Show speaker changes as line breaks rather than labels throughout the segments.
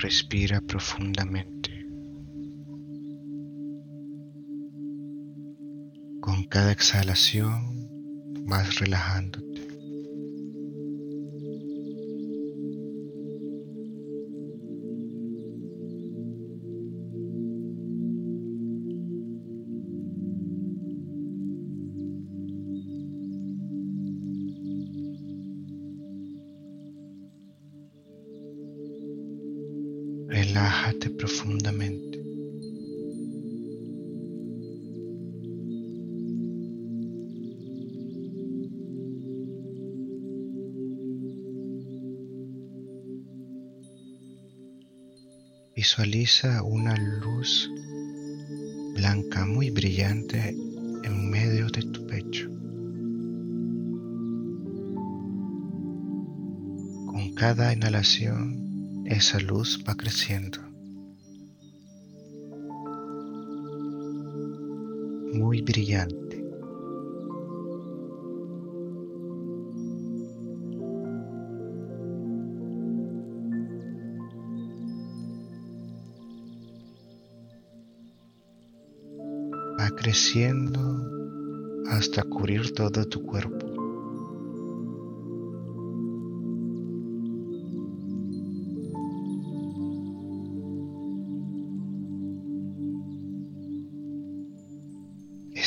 Respira profundamente. Con cada exhalación vas relajándote. Relájate profundamente. Visualiza una luz blanca muy brillante en medio de tu pecho. Con cada inhalación esa luz va creciendo. Muy brillante. Va creciendo hasta cubrir todo tu cuerpo.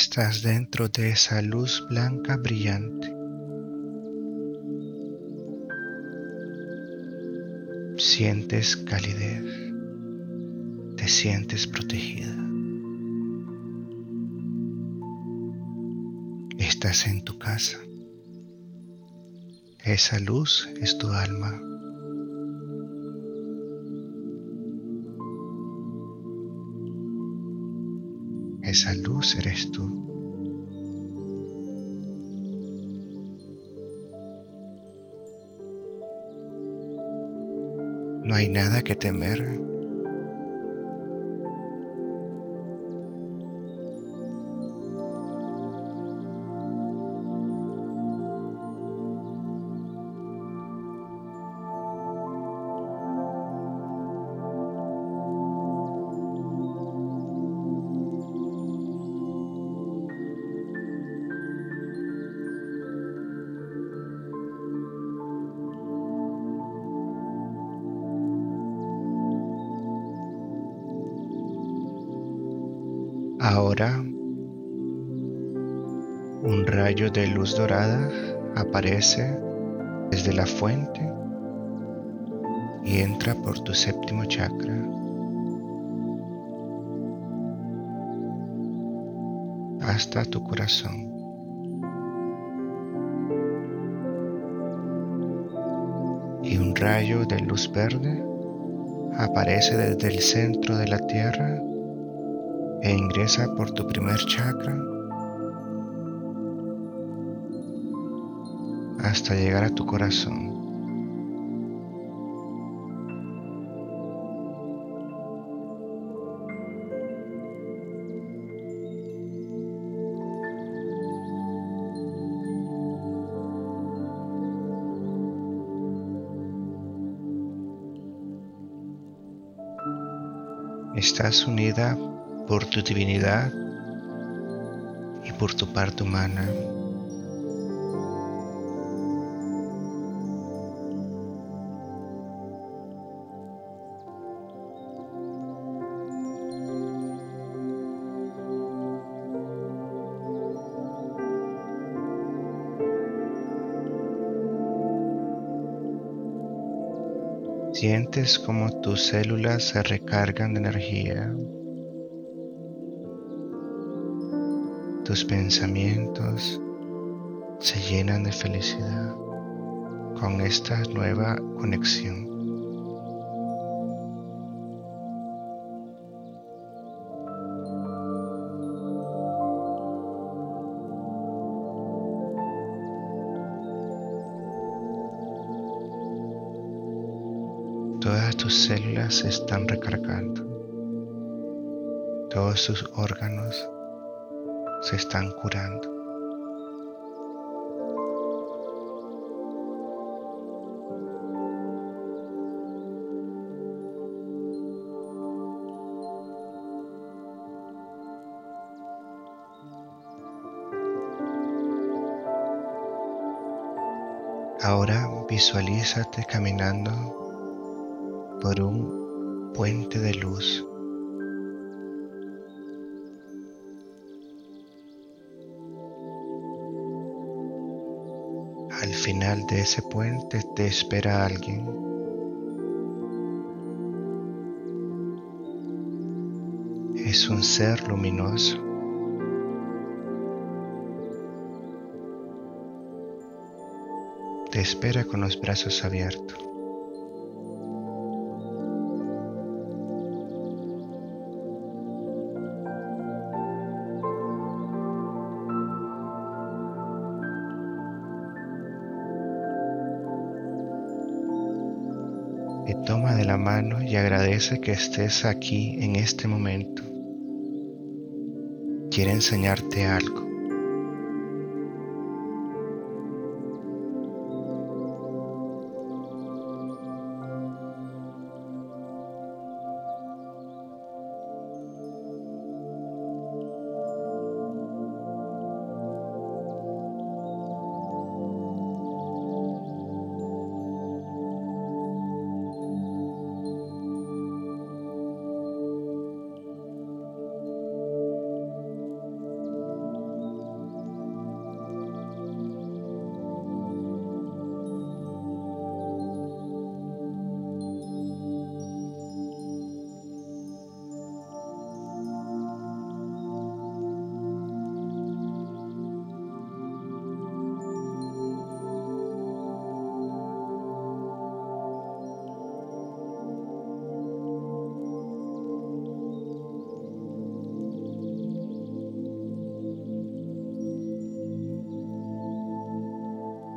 Estás dentro de esa luz blanca brillante. Sientes calidez, te sientes protegida. Estás en tu casa. Esa luz es tu alma. Esa luz eres tú. No hay nada que temer. Ahora un rayo de luz dorada aparece desde la fuente y entra por tu séptimo chakra. hasta tu corazón. Y un rayo de luz verde aparece desde el centro de la tierra e ingresa por tu primer chakra hasta llegar a tu corazón. Estás unida por tu divinidad y por tu parte humana. Sientes como tus células se recargan de energía. Tus pensamientos se llenan de felicidad con esta nueva conexión. Todas tus células se están recargando. Todos tus órganos se están curando. Ahora visualízate caminando por un puente de luz final de ese puente te espera alguien. Es un ser luminoso. Te espera con los brazos abiertos. Toma de la mano y agradece que estés aquí en este momento. Quiere enseñarte algo.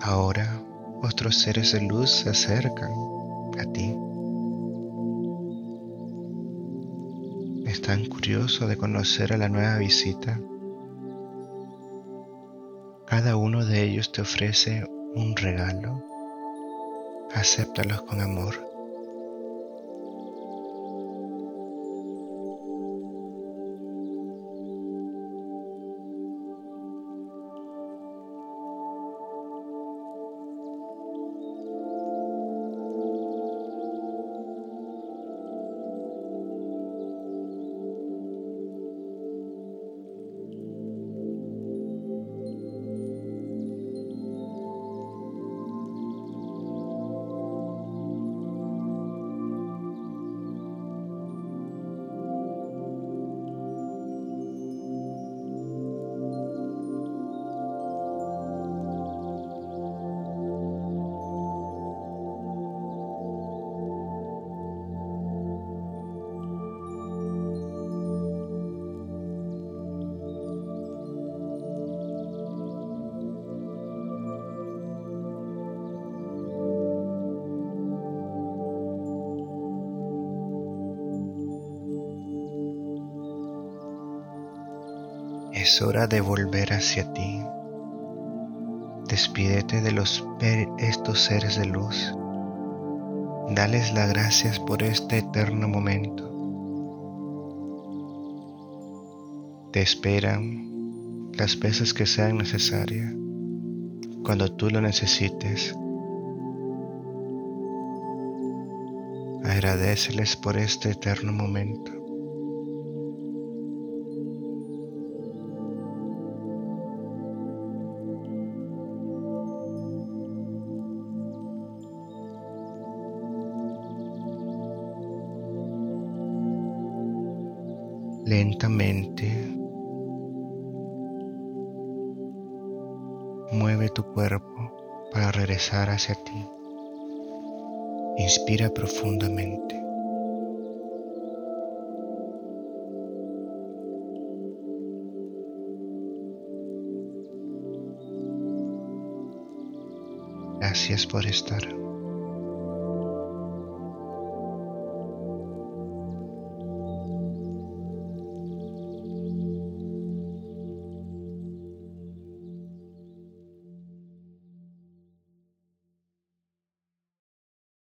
Ahora otros seres de luz se acercan a ti. Están curiosos de conocer a la nueva visita. Cada uno de ellos te ofrece un regalo. Acéptalos con amor. Es hora de volver hacia ti. Despídete de estos seres de luz. Dales las gracias por este eterno momento. Te esperan las veces que sean necesarias, cuando tú lo necesites. Agradeceles por este eterno momento. Lentamente mueve tu cuerpo para regresar hacia ti. Inspira profundamente. Gracias por estar.